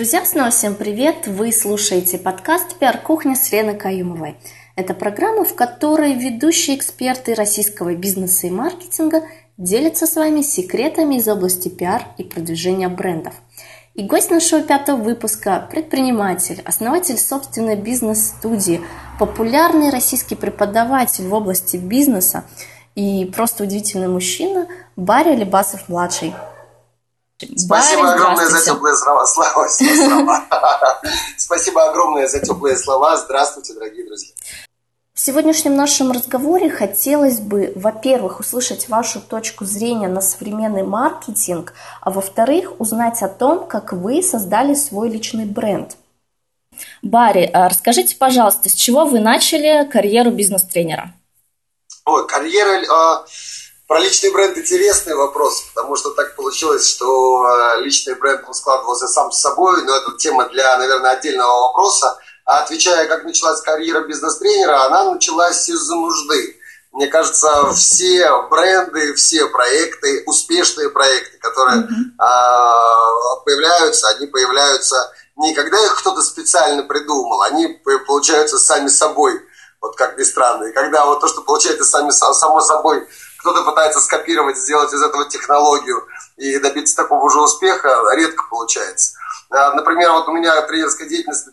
Друзья, снова всем привет! Вы слушаете подкаст «Пиар-кухня» с Леной Каюмовой. Это программа, в которой ведущие эксперты российского бизнеса и маркетинга делятся с вами секретами из области пиар и продвижения брендов. И гость нашего пятого выпуска – предприниматель, основатель собственной бизнес-студии, популярный российский преподаватель в области бизнеса и просто удивительный мужчина Барри Алибасов-младший. Спасибо Барри, огромное за теплые слова. слова, слова. Спасибо огромное за теплые слова. Здравствуйте, дорогие друзья. В сегодняшнем нашем разговоре хотелось бы, во-первых, услышать вашу точку зрения на современный маркетинг, а во-вторых, узнать о том, как вы создали свой личный бренд. Барри, а расскажите, пожалуйста, с чего вы начали карьеру бизнес-тренера? Ой, карьера... Э, про личный бренд интересный вопрос, потому что так получилось, что э, личный бренд он складывался сам с собой, но это тема для, наверное, отдельного вопроса. А отвечая, как началась карьера бизнес-тренера, она началась из-за нужды. Мне кажется, все бренды, все проекты, успешные проекты, которые mm-hmm. появляются, они появляются не когда их кто-то специально придумал, они получаются сами собой, вот как ни странно. И когда вот то, что получается сами, само собой, кто-то пытается скопировать, сделать из этого технологию и добиться такого же успеха, редко получается. А, например, вот у меня тренерская деятельность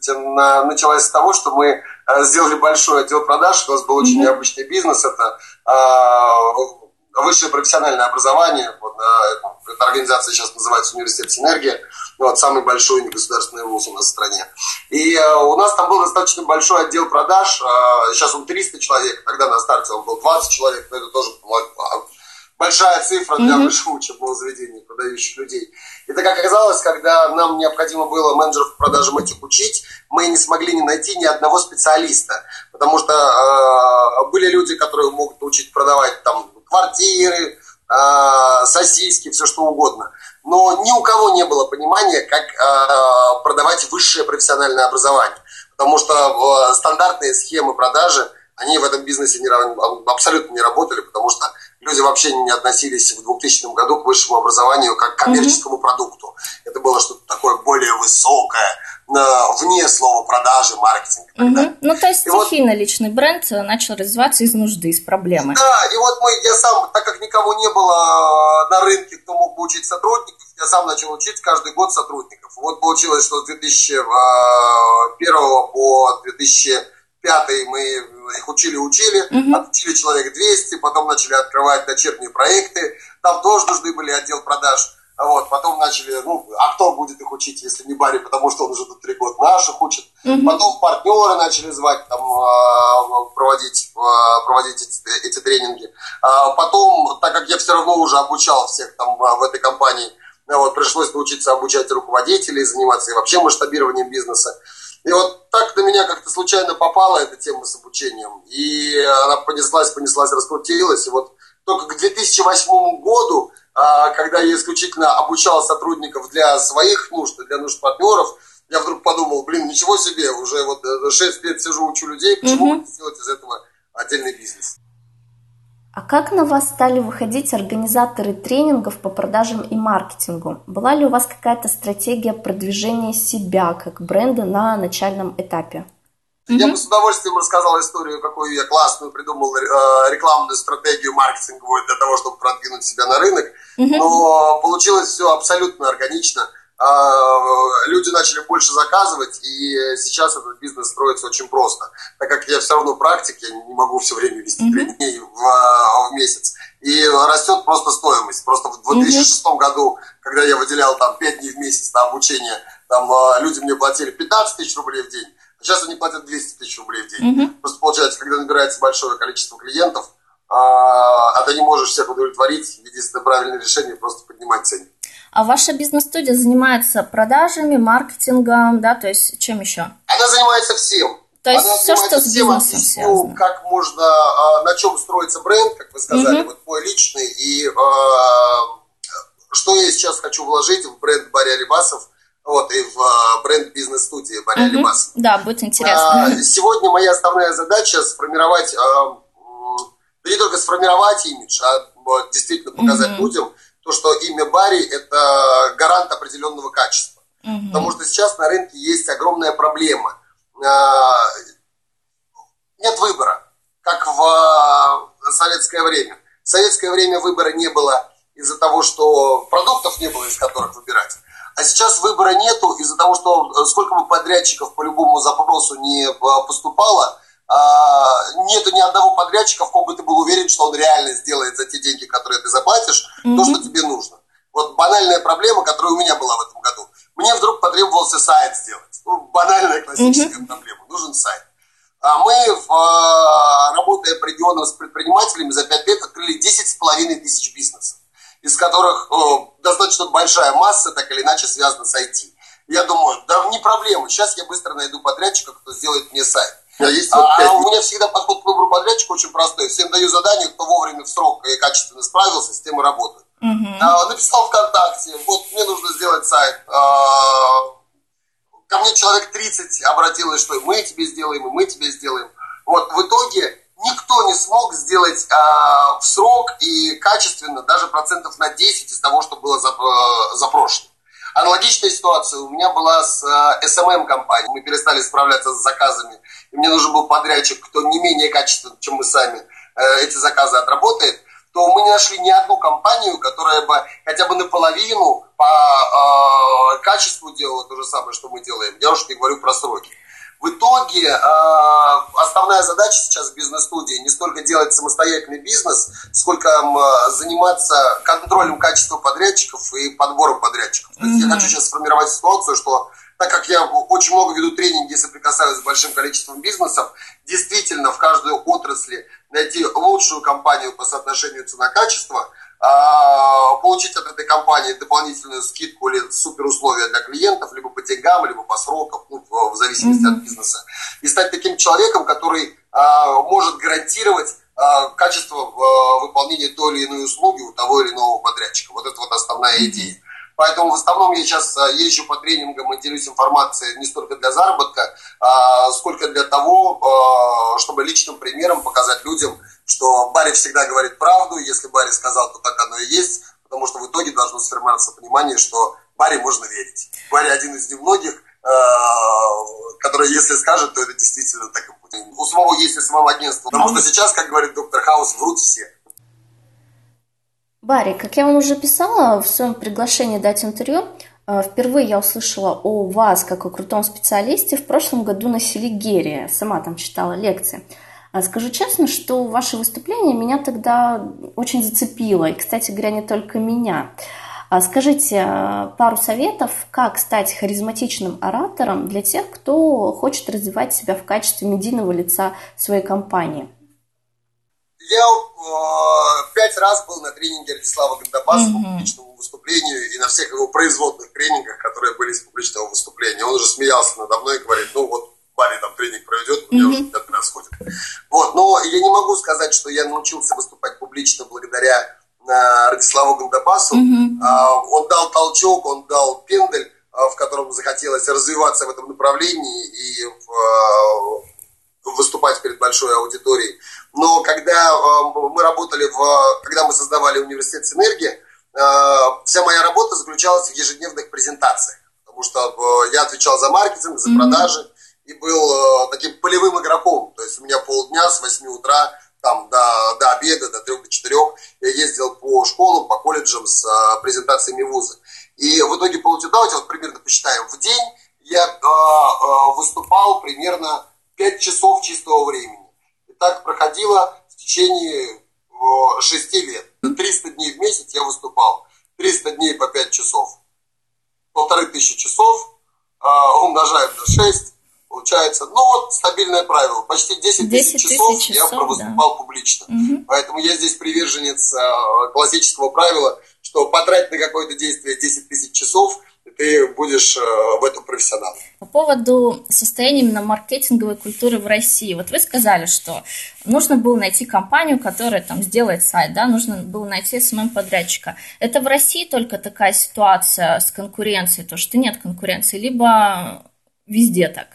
началась с того, что мы а, сделали большой отдел продаж. У нас был очень необычный бизнес. Это а, высшее профессиональное образование. Вот, эта организация сейчас называется Университет Синергия. Вот, самый большой негосударственный вуз у нас в стране. И у нас там был достаточно большой отдел продаж. сейчас он 300 человек. Тогда на старте он был 20 человек. Но это тоже большая цифра для mm-hmm. высшего учебного заведения, продающих людей. И так оказалось, когда нам необходимо было менеджеров по продажам этих учить, мы не смогли не найти ни одного специалиста, потому что э, были люди, которые могут учить продавать там квартиры, э, сосиски, все что угодно. Но ни у кого не было понимания, как э, продавать высшее профессиональное образование. Потому что стандартные схемы продажи, они в этом бизнесе не, абсолютно не работали, потому что люди вообще не относились в 2000 году к высшему образованию как к коммерческому mm-hmm. продукту. Это было что-то такое более высокое, вне слова продажи, маркетинг. Угу. Ну, то есть и стихийно вот, личный бренд начал развиваться из нужды, из проблемы. Да, и вот мы, я сам, так как никого не было на рынке, кто мог бы учить сотрудников, я сам начал учить каждый год сотрудников. Вот получилось, что с 2001 по 2005 мы их учили-учили, угу. отучили человек 200, потом начали открывать дочерние проекты, там тоже нужны были отдел продаж. Вот, потом начали, ну, а кто будет их учить, если не Барри, потому что он уже тут три года наших учит. Угу. Потом партнеры начали звать, там, а, проводить, а, проводить эти, эти тренинги. А потом, так как я все равно уже обучал всех там в этой компании, вот, пришлось научиться обучать руководителей, заниматься и вообще масштабированием бизнеса. И вот так на меня как-то случайно попала эта тема с обучением. И она понеслась, понеслась, раскрутилась. И вот только к 2008 году, а, когда я исключительно обучал сотрудников для своих нужд, для нужд партнеров, я вдруг подумал, блин, ничего себе, уже вот 6 лет сижу, учу людей, почему mm-hmm. сделать из этого отдельный бизнес? А как на вас стали выходить организаторы тренингов по продажам и маркетингу? Была ли у вас какая-то стратегия продвижения себя как бренда на начальном этапе? Я бы с удовольствием рассказал историю, какую я классную придумал э, рекламную стратегию маркетинговую для того, чтобы продвинуть себя на рынок. Но получилось все абсолютно органично. А, люди начали больше заказывать, и сейчас этот бизнес строится очень просто. Так как я все равно практик, я не могу все время вести в, в месяц. И растет просто стоимость. Просто в 2006 mm-hmm. году, когда я выделял там 5 дней в месяц на обучение, там а, люди мне платили 15 тысяч рублей в день, а сейчас они платят 200 тысяч рублей в день. Mm-hmm. Просто получается, когда набирается большое количество клиентов, а, а ты не можешь всех удовлетворить, единственное правильное решение просто поднимать цены. А ваша бизнес-студия занимается продажами, маркетингом, да, то есть чем еще? Она занимается всем. То есть Она все, что с бизнесом связано. как можно, а, на чем строится бренд, как вы сказали, угу. вот мой личный, и а, что я сейчас хочу вложить в бренд Барри Алибасов, вот, и в а, бренд бизнес-студии Барри угу. Алибасов. Да, будет интересно. Сегодня моя основная задача сформировать, да не только сформировать имидж, а действительно показать угу. людям, то, что имя Барри – это гарант определенного качества. Угу. Потому что сейчас на рынке есть огромная проблема. А, нет выбора, как в советское время. В советское время выбора не было из-за того, что продуктов не было, из которых выбирать. А сейчас выбора нету из-за того, что э, сколько бы подрядчиков по любому запросу не поступало, а, нету ни одного подрядчика, в ком бы ты был уверен, что он реально сделает за те деньги, которые ты заплатишь, mm-hmm. то, что тебе нужно. Вот банальная проблема, которая у меня была в этом году. Мне вдруг потребовался сайт сделать. Ну, банальная классическая mm-hmm. проблема. Нужен сайт. А мы, а, работая определенно с предпринимателями, за 5 лет открыли 10,5 тысяч бизнесов, из которых достаточно большая масса так или иначе связана с IT. Я думаю, да не проблема, сейчас я быстро найду подрядчика, кто сделает мне сайт. Есть а, а у меня всегда подход к выбору подрядчика очень простой. Всем даю задание, кто вовремя в срок и качественно справился, с тем и работаю. Угу. А, написал ВКонтакте, вот мне нужно сделать сайт. А, ко мне человек 30 обратилось, что мы тебе сделаем, и мы тебе сделаем. Вот в итоге никто не смог сделать а, в срок и качественно даже процентов на 10 из того, что было э, запрошено. Аналогичная ситуация у меня была с э, SMM-компанией. Мы перестали справляться с заказами, и мне нужен был подрядчик, кто не менее качественно, чем мы сами, э, эти заказы отработает то мы не нашли ни одну компанию, которая бы хотя бы наполовину по э, качеству делала то же самое, что мы делаем. Я уж не говорю про сроки. В итоге э, основная задача сейчас бизнес-студии не столько делать самостоятельный бизнес, сколько э, заниматься контролем качества подрядчиков и подбором подрядчиков. Mm-hmm. То есть я хочу сейчас сформировать ситуацию, что так как я очень много веду тренинги и соприкасаюсь с большим количеством бизнесов, действительно в каждой отрасли найти лучшую компанию по соотношению цена-качество, а, получить от этой компании дополнительную скидку или супер условия для клиентов, либо по деньгам, либо по срокам, ну, в зависимости mm-hmm. от бизнеса. И стать таким человеком, который а, может гарантировать а, качество выполнения той или иной услуги у того или иного подрядчика. Вот это вот основная идея. Поэтому в основном я сейчас э, езжу по тренингам и делюсь информацией не столько для заработка, а сколько для того, э, чтобы личным примером показать людям, что Барри всегда говорит правду, если Барри сказал, то так оно и есть, потому что в итоге должно сформироваться понимание, что Барри можно верить. Барри один из немногих, э, который, если скажет, то это действительно так и будет. У самого есть и самого агентства, потому что сейчас, как говорит доктор Хаус, врут все. Барри, как я вам уже писала в своем приглашении дать интервью, э, впервые я услышала о вас как о крутом специалисте в прошлом году на Селигере. Сама там читала лекции. А скажу честно, что ваше выступление меня тогда очень зацепило. И, кстати говоря, не только меня. А скажите э, пару советов, как стать харизматичным оратором для тех, кто хочет развивать себя в качестве медийного лица своей компании. Я э, пять раз был на тренинге Радислава Гандабаса mm-hmm. по публичному выступлению и на всех его производных тренингах, которые были из публичного выступления. Он уже смеялся надо мной и говорит, ну вот Барри там тренинг проведет, у меня mm-hmm. уже пятый раз ходит. Вот, но я не могу сказать, что я научился выступать публично благодаря э, Радиславу Гандабасу. Mm-hmm. Э, он дал толчок, он дал пендель, э, в котором захотелось развиваться в этом направлении и э, выступать перед большой аудиторией. Но когда э, мы работали, в, когда мы создавали университет Синергия, э, вся моя работа заключалась в ежедневных презентациях. Потому что э, я отвечал за маркетинг, за продажи и был таким полевым игроком. То есть у меня полдня с 8 утра там, до, до обеда, до 3 до 4 я ездил по школам, по колледжам с презентациями вуза. И в итоге получилось, давайте вот примерно посчитаем, в день я э, э, выступал примерно 5 часов чистого времени. И так проходило в течение 6 лет. 300 дней в месяц я выступал. 300 дней по 5 часов. Полторы тысячи часов а, умножаем на 6. Получается, ну вот стабильное правило. Почти 10 тысяч часов, часов я провыступал да. публично. Угу. Поэтому я здесь приверженец а, классического правила, что потратить на какое-то действие 10 тысяч часов – ты будешь э, в этом профессионалом. По поводу состояния именно маркетинговой культуры в России. Вот вы сказали, что нужно было найти компанию, которая там сделает сайт, да, нужно было найти самого подрядчика. Это в России только такая ситуация с конкуренцией, то, что нет конкуренции, либо везде так?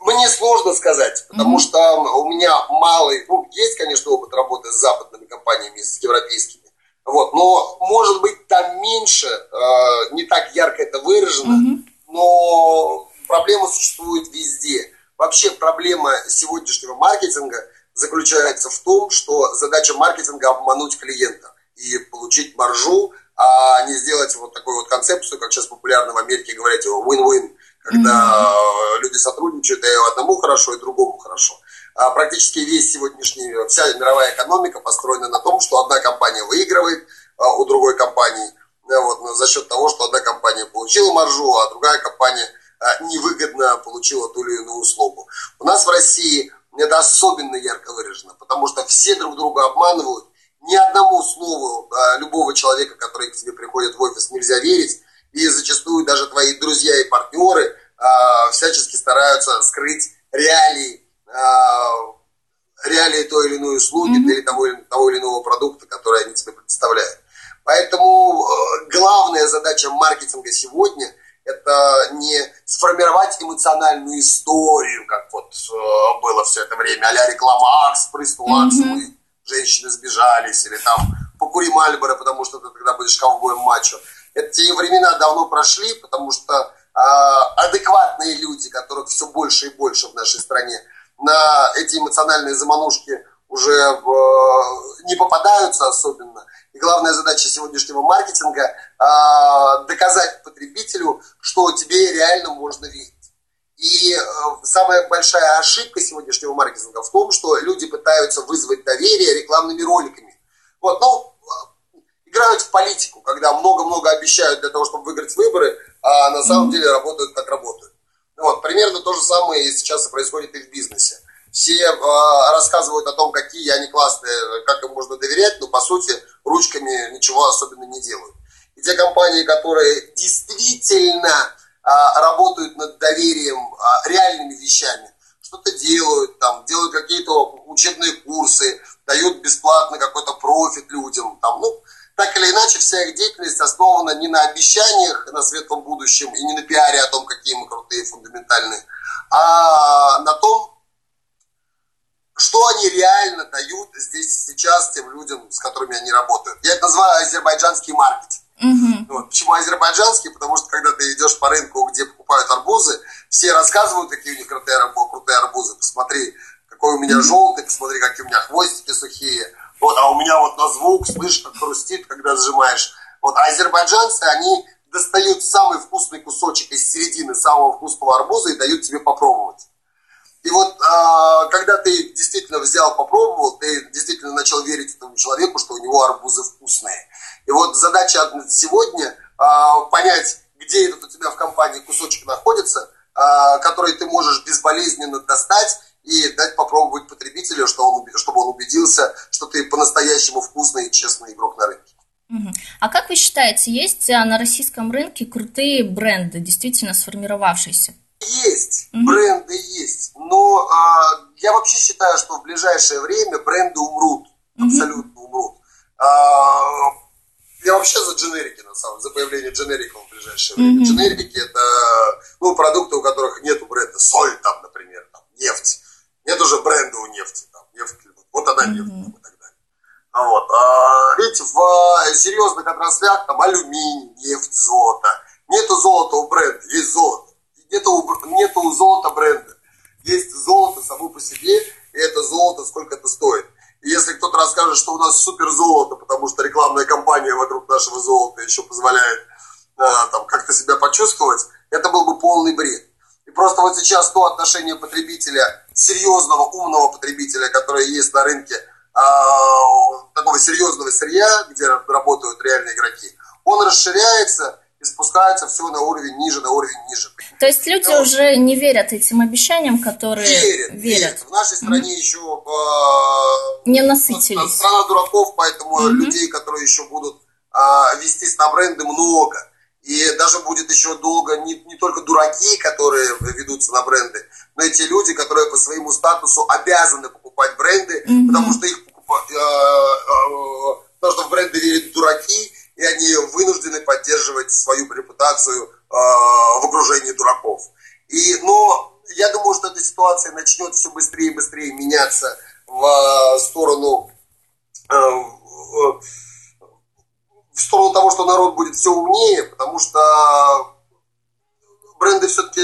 Мне сложно сказать, потому mm-hmm. что у меня малый, ну, есть, конечно, опыт работы с западными компаниями, с европейскими, вот, но, может быть, там меньше, э, не так ярко это выражено, угу. но проблема существует везде. Вообще проблема сегодняшнего маркетинга заключается в том, что задача маркетинга обмануть клиента и получить маржу, а не сделать вот такую вот концепцию, как сейчас популярно в Америке говорить, win-win, когда mm-hmm. люди сотрудничают, и одному хорошо, и другому хорошо. А практически весь сегодняшний, вся мировая экономика построена на том, что одна компания выигрывает а, у другой компании, вот, за счет того, что одна компания получила маржу, а другая компания а, невыгодно получила ту или иную услугу. У нас в России это особенно ярко выражено, потому что все друг друга обманывают, ни одному слову а, любого человека, который к тебе приходит в офис, нельзя верить, и зачастую даже твои друзья и партнеры а, всячески стараются скрыть реалии, а, реалии той или иной услуги mm-hmm. или того, того или иного продукта, который они тебе представляют. Поэтому э, главная задача маркетинга сегодня – это не сформировать эмоциональную историю, как вот э, было все это время, а-ля реклама Акс, прыснул mm-hmm. и женщины сбежались, или там покури Мальборо, потому что ты тогда будешь ковбоем мачо. Эти времена давно прошли, потому что э, адекватные люди, которых все больше и больше в нашей стране, на эти эмоциональные заманушки уже э, не попадаются особенно. И главная задача сегодняшнего маркетинга э, доказать потребителю, что тебе реально можно верить. И э, самая большая ошибка сегодняшнего маркетинга в том, что люди пытаются вызвать доверие рекламными роликами. Вот, ну, играют в политику, когда много-много обещают для того, чтобы выиграть выборы, а на самом деле работают как работают. Вот, примерно то же самое и сейчас происходит и в бизнесе. Все э, рассказывают о том, какие они классные, как им можно доверять, но по сути ручками ничего особенно не делают. И те компании, которые действительно э, работают над доверием э, реальными вещами, что-то делают, там, делают какие-то учебные курсы, дают бесплатно какой-то профит людям, там, ну, так или иначе, вся их деятельность основана не на обещаниях на светлом будущем и не на пиаре о том, какие мы крутые, фундаментальные, а на том, что они реально дают здесь сейчас тем людям, с которыми они работают. Я это называю азербайджанский маркетинг. Uh-huh. Вот. Почему азербайджанский? Потому что когда ты идешь по рынку, где покупают арбузы, все рассказывают, какие у них крутые, крутые арбузы. Посмотри, какой у меня желтый, посмотри, какие у меня хвостики сухие. Вот, а у меня вот на звук, слышишь, как хрустит, когда сжимаешь. Вот, а азербайджанцы, они достают самый вкусный кусочек из середины самого вкусного арбуза и дают тебе попробовать. И вот э, когда ты действительно взял, попробовал, ты действительно начал верить этому человеку, что у него арбузы вкусные. И вот задача сегодня э, понять, где этот у тебя в компании кусочек находится, э, который ты можешь безболезненно достать и дать попробовать потребителю, что он, чтобы он убедился, что ты по-настоящему вкусный и честный игрок на рынке. А как вы считаете, есть а, на российском рынке крутые бренды, действительно сформировавшиеся? Есть, mm-hmm. бренды есть, но а, я вообще считаю, что в ближайшее время бренды умрут, mm-hmm. абсолютно умрут. А, я вообще за дженерики, на самом деле, за появление дженериков в ближайшее время. Mm-hmm. Дженерики это ну, продукты, у которых нету бренда. Соль там, например, там, нефть. Уже бренда у нефти. Там, нефть, вот она нефть mm-hmm. и так далее. А вот. А, видите, в а, серьезных отраслях там алюминий, нефть, золото. Нету золота у бренда, есть золото. Нету, нету у золота бренда. Есть золото само по себе, и это золото сколько это стоит. И если кто-то расскажет, что у нас супер золото, потому что рекламная кампания вокруг нашего золота еще позволяет а, там как-то себя почувствовать, это был бы полный бред. И просто вот сейчас то отношение потребителя, серьезного, умного потребителя, которое есть на рынке, а, такого серьезного сырья, где работают реальные игроки, он расширяется и спускается все на уровень ниже, на уровень ниже. То есть люди Потому уже не верят этим обещаниям, которые верят. Верят. верят. В нашей стране mm-hmm. еще э, не насытились. Страна дураков, поэтому mm-hmm. людей, которые еще будут э, вестись на бренды, много. И даже будет еще долго не, не только дураки, которые ведутся на бренды, но и те люди, которые по своему статусу обязаны покупать бренды, mm-hmm. потому что их покупают, э, э, потому что в бренды верят дураки, и они вынуждены поддерживать свою репутацию э, в окружении дураков. И, но я думаю, что эта ситуация начнет все быстрее и быстрее меняться в сторону э, в сторону того, что народ будет все умнее, потому что бренды все-таки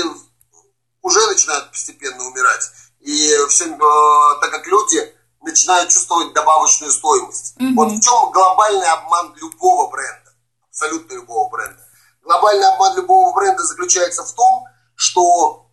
уже начинают постепенно умирать. И все, э, так как люди начинают чувствовать добавочную стоимость. Mm-hmm. Вот в чем глобальный обман любого бренда, абсолютно любого бренда. Глобальный обман любого бренда заключается в том, что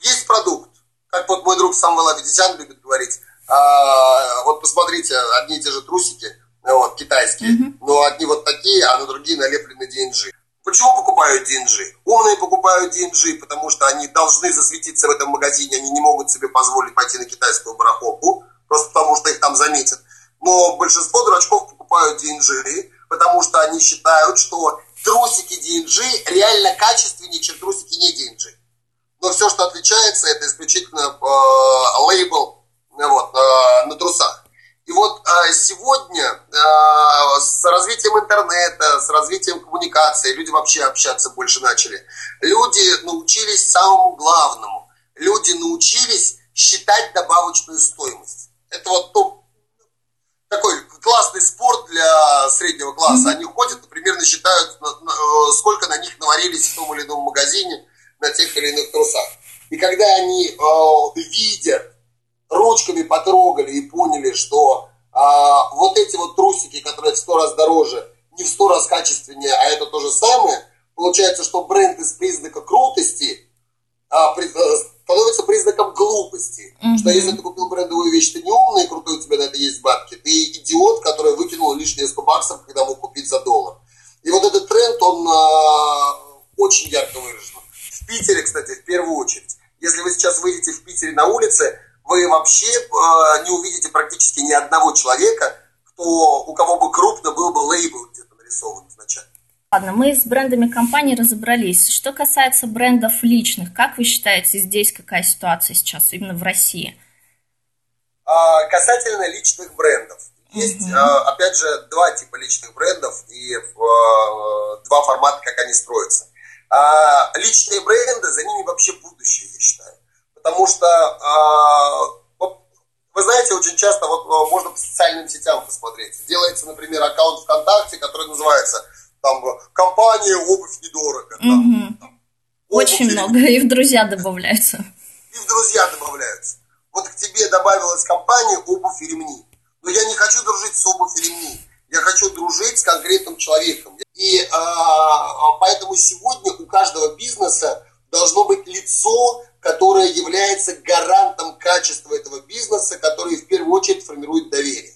есть продукт, как вот мой друг Самвел Абедисян любит говорить, э, вот посмотрите, одни и те же трусики – вот, китайские, mm-hmm. но одни вот такие, а на другие налеплены DNG. Почему покупают DNG? Умные покупают DNG, потому что они должны засветиться в этом магазине, они не могут себе позволить пойти на китайскую барахолку, просто потому что их там заметят. Но большинство дурачков покупают DNG, потому что они считают, что трусики DNG реально качественнее, чем трусики не DNG. Но все, что отличается, это исключительно э, лейбл вот, э, на трусах. И вот э, сегодня э, с развитием интернета, с развитием коммуникации, люди вообще общаться больше начали. Люди научились самому главному. Люди научились считать добавочную стоимость. Это вот то, такой классный спорт для среднего класса. Они ходят, например, считают, сколько на них наварились в том или ином магазине на тех или иных трусах. И когда они э, видят ручками потрогали и поняли, что а, вот эти вот трусики, которые в сто раз дороже, не в сто раз качественнее, а это то же самое, получается, что бренд из признака крутости а, при, а, становится признаком глупости. Mm-hmm. Что если ты купил брендовую вещь, ты не умный, крутой, у тебя на это есть бабки, ты идиот, который выкинул лишние 100 баксов, когда мог купить за доллар. И вот этот тренд, он а, очень ярко выражен. В Питере, кстати, в первую очередь. Если вы сейчас выйдете в Питере на улице, вы вообще э, не увидите практически ни одного человека, кто, у кого бы крупно был бы лейбл где-то нарисован изначально. Ладно, мы с брендами компании разобрались. Что касается брендов личных, как вы считаете, здесь какая ситуация сейчас, именно в России? А, касательно личных брендов. Есть, угу. а, опять же, два типа личных брендов и а, два формата, как они строятся. А, личные бренды, за ними вообще будущее, я считаю. Потому что, э, вы знаете, очень часто вот а, можно по социальным сетям посмотреть. Делается, например, аккаунт ВКонтакте, который называется там компания обувь недорого. Там, угу. там, очень много, и в друзья добавляются. И в друзья добавляются. Вот к тебе добавилась компания обувь и ремни. Но я не хочу дружить с обувь и ремни. Я хочу дружить с конкретным человеком. И а, поэтому сегодня у каждого бизнеса должно быть лицо, которое является гарантом качества этого бизнеса, который в первую очередь формирует доверие.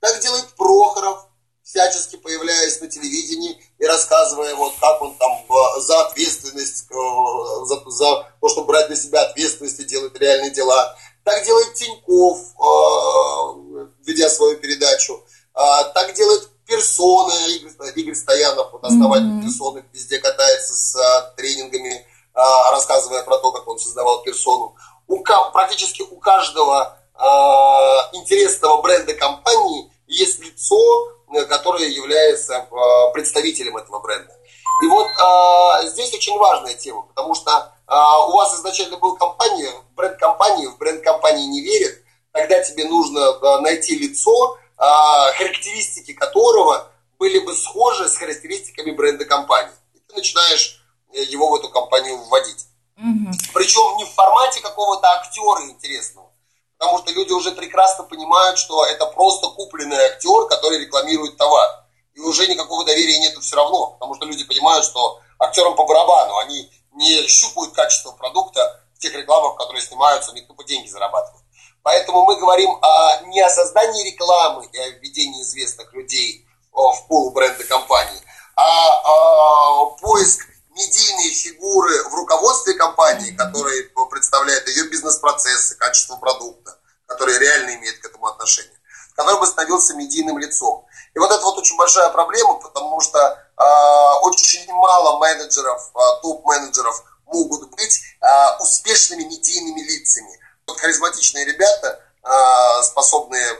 Так делает Прохоров, всячески появляясь на телевидении и рассказывая, вот как он там э, за ответственность, э, за, за то, чтобы брать на себя ответственность и делать реальные дела. Так делает Тиньков, э, ведя свою передачу. А, так делает персоны, Игорь, Игорь Стоянов, вот основатель mm-hmm. персоны, везде катается с тренингами рассказывая про то, как он создавал персону. У, практически у каждого а, интересного бренда компании есть лицо, э, которое является представителем этого бренда. И вот здесь очень важная тема, потому что у вас изначально был компания, бренд компании, в бренд компании не верят, тогда тебе нужно найти лицо, характеристики которого были бы схожи с характеристиками бренда компании. И ты начинаешь его в эту компанию вводить. Угу. Причем не в формате какого-то актера интересного. Потому что люди уже прекрасно понимают, что это просто купленный актер, который рекламирует товар. И уже никакого доверия нету все равно. Потому что люди понимают, что актерам по барабану. Они не щупают качество продукта в тех рекламах, которые снимаются, они тупо деньги зарабатывают. Поэтому мы говорим о, не о создании рекламы и о введении известных людей в пол бренда компании, а о поиск медийные фигуры в руководстве компании, которые представляют ее бизнес-процессы, качество продукта, которые реально имеют к этому отношение, который бы становился медийным лицом. И вот это вот очень большая проблема, потому что э, очень мало менеджеров, э, топ-менеджеров могут быть э, успешными медийными лицами. Вот харизматичные ребята, э, способные э,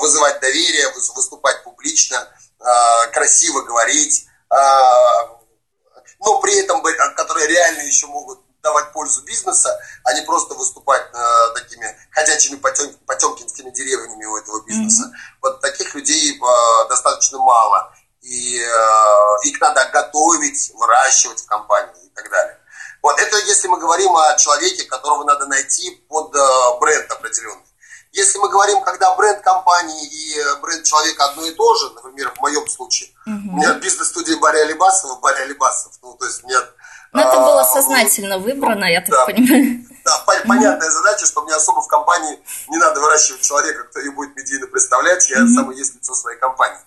вызывать доверие, выступать публично, э, красиво говорить, э, но при этом, которые реально еще могут давать пользу бизнеса, а не просто выступать э, такими ходячими потем, потемкинскими деревнями у этого бизнеса. Mm-hmm. Вот таких людей э, достаточно мало. И э, их надо готовить, выращивать в компании и так далее. Вот это если мы говорим о человеке, которого надо найти под э, бренд определенный. Если мы говорим, когда бренд компании и бренд человека одно и то же, например, в моем случае, угу. у меня бизнес-студия Барри Алибасов, Барри Алибасов, ну, то есть нет... Но это было а, сознательно выбрано, я так да, понимаю. Да, понятная задача, что мне особо в компании не надо выращивать человека, кто ее будет медийно представлять, я mm-hmm. сам и есть лицо своей компании.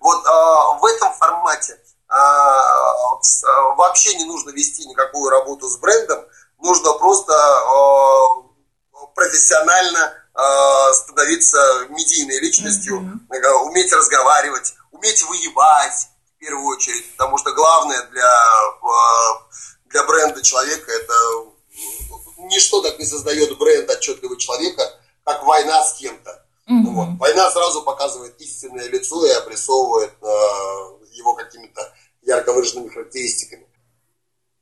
Вот а, в этом формате а, а, вообще не нужно вести никакую работу с брендом, нужно просто а, профессионально становиться медийной личностью, mm-hmm. уметь разговаривать, уметь воевать в первую очередь, потому что главное для, а, для бренда человека это ничто так не создает бренд отчетливого человека, как война с кем-то. Mm-hmm. Вот. Война сразу показывает истинное лицо и обрисовывает э, его какими-то ярко выраженными характеристиками.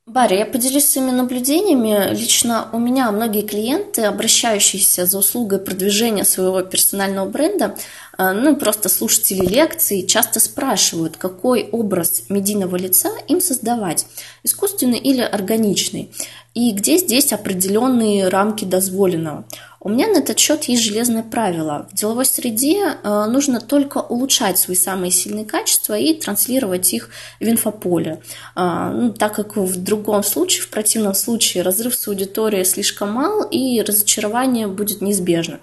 Барри, я поделюсь своими наблюдениями. Лично у меня многие клиенты, обращающиеся за услугой продвижения своего персонального бренда, э, ну и просто слушатели лекций, часто спрашивают, какой образ медийного лица им создавать, искусственный или органичный, и где здесь определенные рамки дозволенного. У меня на этот счет есть железное правило. В деловой среде э, нужно только улучшать свои самые сильные качества и транслировать их в инфополе. Э, ну, так как в другом случае, в противном случае, разрыв с аудиторией слишком мал и разочарование будет неизбежно.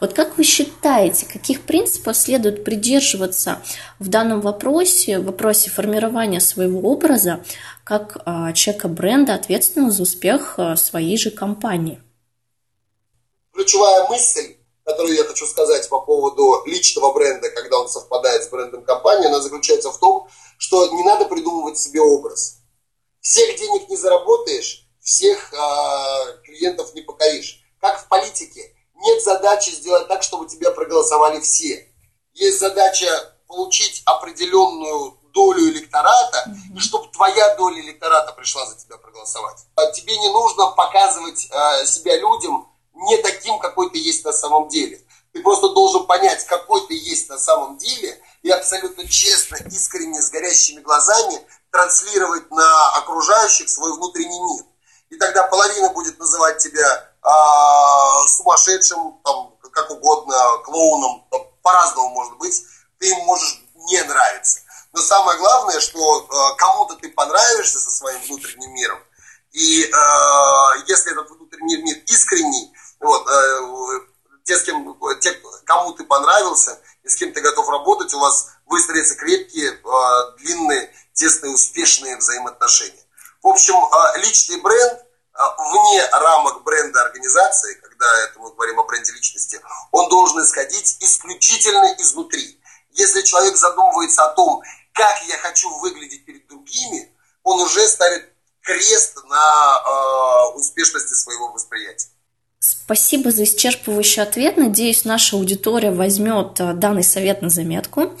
Вот как вы считаете, каких принципов следует придерживаться в данном вопросе, в вопросе формирования своего образа, как э, человека бренда, ответственного за успех своей же компании? Ключевая мысль, которую я хочу сказать по поводу личного бренда, когда он совпадает с брендом компании, она заключается в том, что не надо придумывать себе образ. Всех денег не заработаешь, всех э, клиентов не покоришь. Как в политике. Нет задачи сделать так, чтобы тебя проголосовали все. Есть задача получить определенную долю электората, mm-hmm. и чтобы твоя доля электората пришла за тебя проголосовать. А тебе не нужно показывать э, себя людям, не таким, какой ты есть на самом деле. Ты просто должен понять, какой ты есть на самом деле, и абсолютно честно, искренне, с горящими глазами транслировать на окружающих свой внутренний мир. И тогда половина будет называть тебя а, сумасшедшим, там, как угодно, клоуном, по-разному может быть. Ты им можешь не нравиться. Но самое главное, что а, кому-то ты понравишься со своим внутренним миром. И а, если этот внутренний мир искренний, вот, э, те, с кем, те, кому ты понравился и с кем ты готов работать, у вас выстроятся крепкие, э, длинные, тесные, успешные взаимоотношения. В общем, э, личный бренд вне рамок бренда организации, когда это мы говорим о бренде личности, он должен исходить исключительно изнутри. Если человек задумывается о том, как я хочу выглядеть перед другими, он уже ставит крест на э, успешности своего восприятия. Спасибо за исчерпывающий ответ. Надеюсь, наша аудитория возьмет э, данный совет на заметку.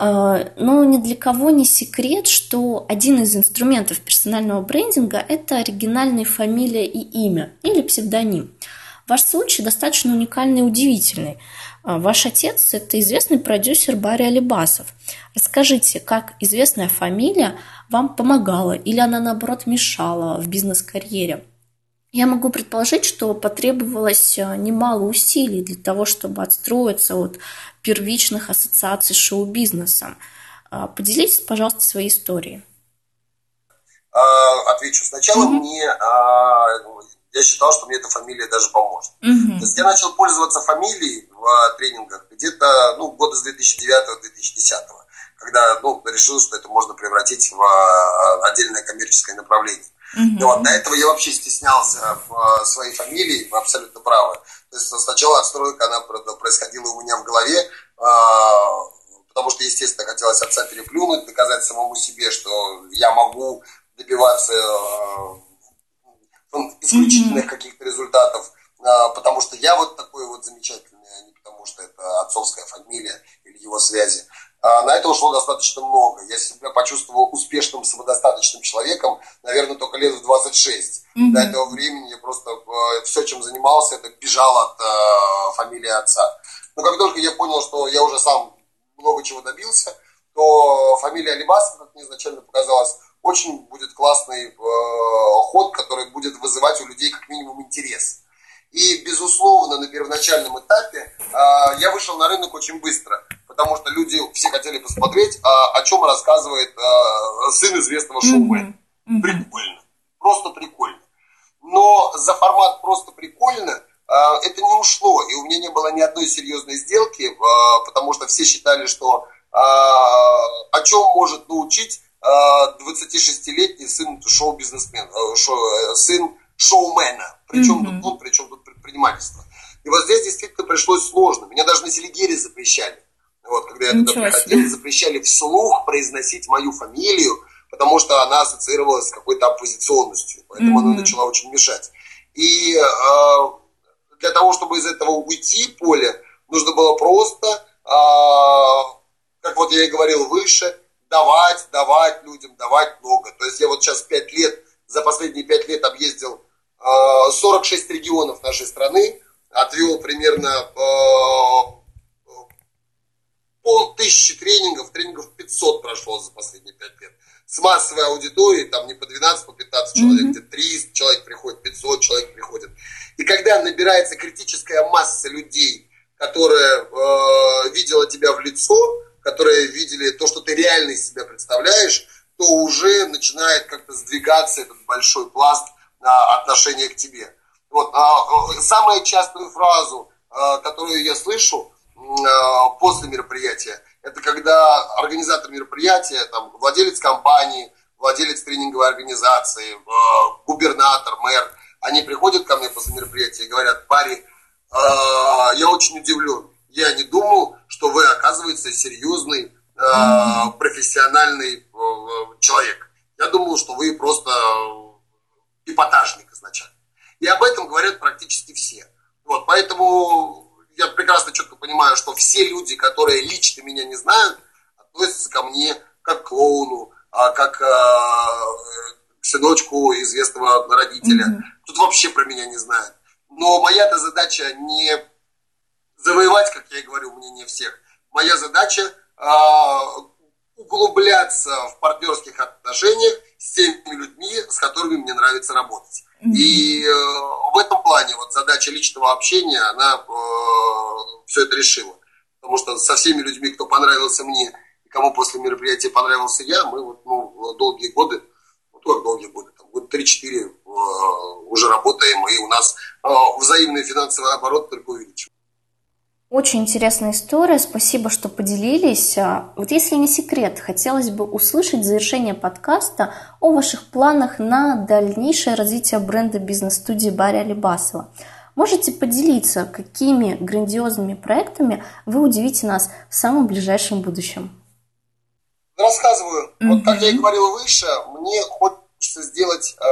Э, но ни для кого не секрет, что один из инструментов персонального брендинга – это оригинальная фамилия и имя или псевдоним. Ваш случай достаточно уникальный и удивительный. Э, ваш отец – это известный продюсер Барри Алибасов. Расскажите, как известная фамилия вам помогала или она, наоборот, мешала в бизнес-карьере? Я могу предположить, что потребовалось э, немало усилий для того, чтобы отстроиться от первичных ассоциаций с шоу-бизнесом. А, поделитесь, пожалуйста, своей историей. А, отвечу сначала. Mm-hmm. Мне, а, я считал, что мне эта фамилия даже поможет. Mm-hmm. То есть я начал пользоваться фамилией в тренингах где-то ну, года с 2009-2010, когда ну, решил, что это можно превратить в отдельное коммерческое направление. Mm-hmm. Вот, до этого я вообще стеснялся в э, своей фамилии, вы абсолютно правы. То есть сначала отстройка, она происходила у меня в голове, а, потому что, естественно, хотелось отца переплюнуть, доказать самому себе, что я могу добиваться э, ну, исключительных mm-hmm. каких-то результатов, потому что я вот такой вот замечательный, а не потому что это отцовская фамилия или его связи. А, на это ушло достаточно много. Я себя почувствовал успешным, самодостаточным человеком, наверное, только лет в 26. Mm-hmm. До этого времени я просто э, все, чем занимался, это бежал от э, фамилии отца. Но как только я понял, что я уже сам много чего добился, то фамилия Алибасов, как мне изначально показалось, очень будет классный э, ход, который будет вызывать у людей как минимум интерес. И, безусловно, на первоначальном этапе э, я вышел на рынок очень быстро, потому что люди все хотели посмотреть, э, о чем рассказывает э, сын известного шоумена. Mm-hmm. Прикольно. Просто прикольно. Но за формат просто прикольно э, это не ушло. И у меня не было ни одной серьезной сделки, э, потому что все считали, что э, о чем может научить 26-летний сын шоу-бизнесмена, шоу, сын шоумена. Причем mm-hmm. тут он, причем тут предпринимательство. И вот здесь действительно пришлось сложно. Меня даже на Селигере запрещали. Вот, когда я туда приходил, запрещали вслух произносить мою фамилию, потому что она ассоциировалась с какой-то оппозиционностью. Поэтому mm-hmm. она начала очень мешать. И э, для того, чтобы из этого уйти поле, нужно было просто, э, как вот я и говорил выше, давать, давать людям, давать много. То есть я вот сейчас пять лет, за последние пять лет объездил 46 э, регионов нашей страны, отвел примерно э, полтысячи тренингов, тренингов 500 прошло за последние пять лет. С массовой аудиторией, там не по 12, по 15 человек, mm-hmm. где 300 человек приходит, 500 человек приходит. И когда набирается критическая масса людей, которая э, видела тебя в лицо, которые видели то, что ты реально из себя представляешь, то уже начинает как-то сдвигаться этот большой пласт отношения к тебе. Вот. А, самую частую фразу, а, которую я слышу а, после мероприятия, это когда организатор мероприятия, там, владелец компании, владелец тренинговой организации, губернатор, мэр, они приходят ко мне после мероприятия и говорят, парень, я очень удивлен. Я не думал, что вы, оказывается, серьезный, профессиональный человек. Я думал, что вы просто эпатажник изначально. И об этом говорят практически все. Вот, поэтому я прекрасно четко понимаю, что все люди, которые лично меня не знают, относятся ко мне как к клоуну, а как а, к сыночку известного родителя. Mm-hmm. Тут вообще про меня не знают. Но моя-то задача не завоевать, как я и говорю, мнение всех. Моя задача а, углубляться в партнерских отношениях с теми людьми, с которыми мне нравится работать. И э, в этом плане вот задача личного общения, она э, все это решила. Потому что со всеми людьми, кто понравился мне, и кому после мероприятия понравился я, мы вот, ну, долгие годы, ну, только долгие годы, там, год 3-4 э, уже работаем, и у нас э, взаимный финансовый оборот только увеличивается. Очень интересная история, спасибо, что поделились. А, вот если не секрет, хотелось бы услышать завершение подкаста о ваших планах на дальнейшее развитие бренда бизнес-студии Барри Алибасова. Можете поделиться, какими грандиозными проектами вы удивите нас в самом ближайшем будущем? Рассказываю. Mm-hmm. Вот как я и говорил выше, мне хочется сделать э,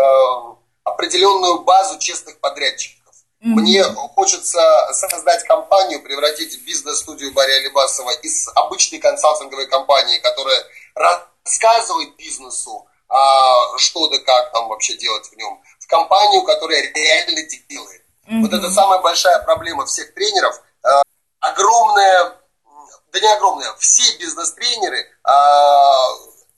определенную базу честных подрядчиков. Мне хочется создать компанию, превратить бизнес-студию Барри Алибасова из обычной консалтинговой компании, которая рассказывает бизнесу, а, что да как там вообще делать в нем, в компанию, которая реально делает. Mm-hmm. Вот это самая большая проблема всех тренеров. А, огромная, да не огромная, все бизнес-тренеры а,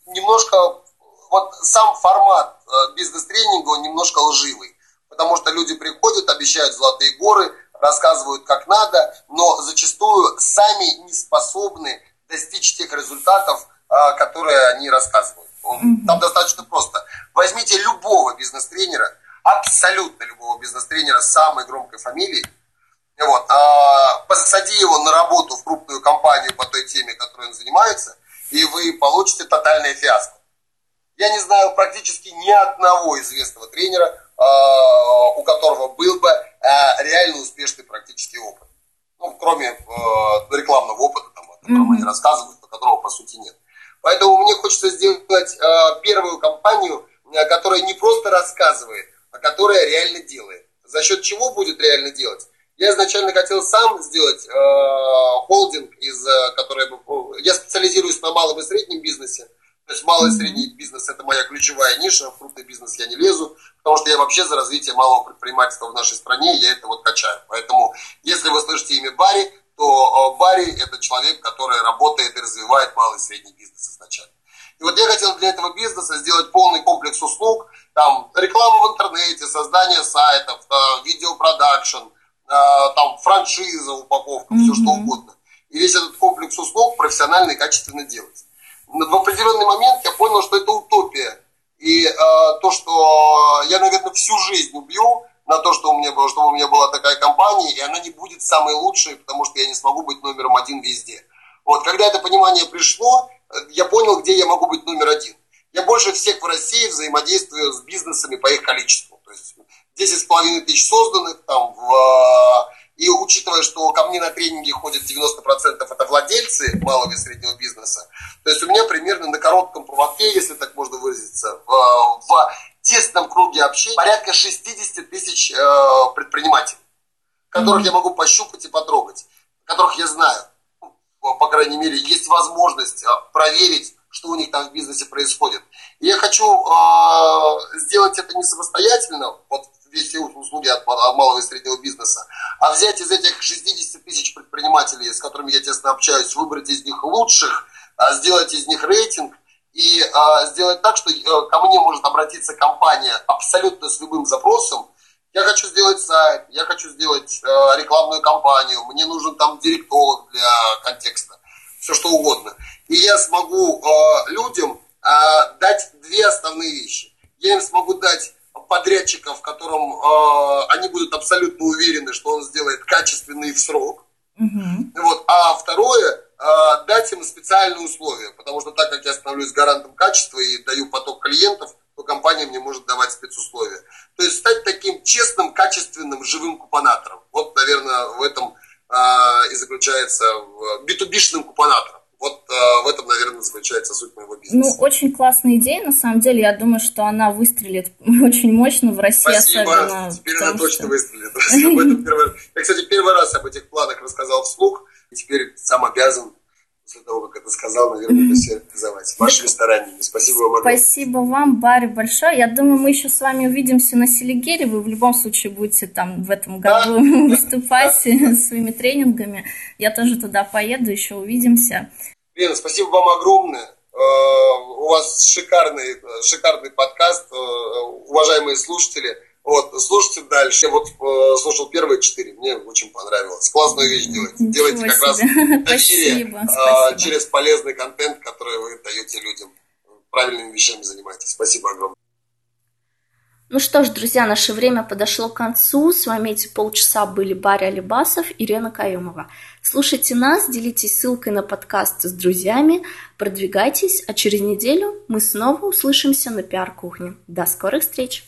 немножко, вот сам формат бизнес-тренинга, он немножко лживый потому что люди приходят, обещают золотые горы, рассказывают как надо, но зачастую сами не способны достичь тех результатов, а, которые они рассказывают. Там достаточно просто. Возьмите любого бизнес-тренера, абсолютно любого бизнес-тренера с самой громкой фамилией, вот, а, посади его на работу в крупную компанию по той теме, которой он занимается, и вы получите тотальное фиаско. Я не знаю практически ни одного известного тренера, а, у которого был бы а, реально успешный практический опыт. Ну, кроме э, рекламного опыта, там, о котором mm-hmm. они рассказывают, но которого по сути нет. Поэтому мне хочется сделать э, первую компанию, э, которая не просто рассказывает, а которая реально делает. За счет чего будет реально делать? Я изначально хотел сам сделать э, холдинг, из, э, который. Я специализируюсь на малом и среднем бизнесе. То есть малый и средний бизнес – это моя ключевая ниша, в крупный бизнес я не лезу, потому что я вообще за развитие малого предпринимательства в нашей стране, я это вот качаю. Поэтому, если вы слышите имя Барри, то э, Барри – это человек, который работает и развивает малый и средний бизнес изначально. И вот я хотел для этого бизнеса сделать полный комплекс услуг, там реклама в интернете, создание сайтов, видеопродаж, продакшн, там франшиза, упаковка, mm-hmm. все что угодно. И весь этот комплекс услуг профессионально и качественно делать. В определенный момент я понял, что это утопия. И э, то, что я, наверное, всю жизнь убью на то, что у меня было, чтобы у меня была такая компания, и она не будет самой лучшей, потому что я не смогу быть номером один везде. Вот, когда это понимание пришло, я понял, где я могу быть номер один. Я больше всех в России взаимодействую с бизнесами по их количеству. То есть 10,5 тысяч созданных, там, в, и учитывая, что ко мне на тренинги ходят 90% это владельцы малого и среднего бизнеса, то есть у меня примерно на коротком поводке, если так можно выразиться, в, в тесном круге общения порядка 60 тысяч э, предпринимателей, которых mm-hmm. я могу пощупать и потрогать, которых я знаю. По крайней мере, есть возможность э, проверить, что у них там в бизнесе происходит. И я хочу э, сделать это не самостоятельно, вот все услуги от, малого и среднего бизнеса, а взять из этих 60 тысяч предпринимателей, с которыми я тесно общаюсь, выбрать из них лучших, э, сделать из них рейтинг и э, сделать так, что э, ко мне может обратиться компания абсолютно с любым запросом. Я хочу сделать сайт, я хочу сделать э, рекламную кампанию, мне нужен там директолог для контекста, все что угодно. И я смогу э, людям дать две основные вещи. Я им смогу дать подрядчика, в котором э, они будут абсолютно уверены, что он сделает качественный в срок. Угу. Вот. А второе, э, дать им специальные условия, потому что так как я становлюсь гарантом качества и даю поток клиентов, то компания мне может давать спецусловия. То есть стать таким честным, качественным, живым купонатором. Вот, наверное, в этом э, и заключается B2B-шным купонатором. Вот э, в этом, наверное, заключается суть моего бизнеса. Ну, очень классная идея, на самом деле. Я думаю, что она выстрелит очень мощно в России Спасибо. особенно. Теперь она точно что... выстрелит. Я, кстати, первый раз об этих планах рассказал вслух, и теперь сам обязан после того, как это сказал, наверное, это все реализовать. Вашими стараниями. Спасибо вам огромное. Спасибо вам, Барри, большое. Я думаю, мы еще с вами увидимся на Селигере. Вы в любом случае будете там в этом году да, выступать да, своими тренингами. Я тоже туда поеду, еще увидимся. Лена, спасибо вам огромное. Э, у вас шикарный, шикарный подкаст, э, уважаемые слушатели. Вот, слушайте дальше. Я вот э, слушал первые четыре, мне очень понравилось. Классную вещь делаете. Ничего делайте как себе. раз доверие спасибо, спасибо. через полезный контент, который вы даете людям. Правильными вещами занимайтесь. Спасибо огромное. Ну что ж, друзья, наше время подошло к концу. С вами эти полчаса были Барри Алибасов и Ирина Каюмова. Слушайте нас, делитесь ссылкой на подкаст с друзьями, продвигайтесь, а через неделю мы снова услышимся на пиар-кухне. До скорых встреч!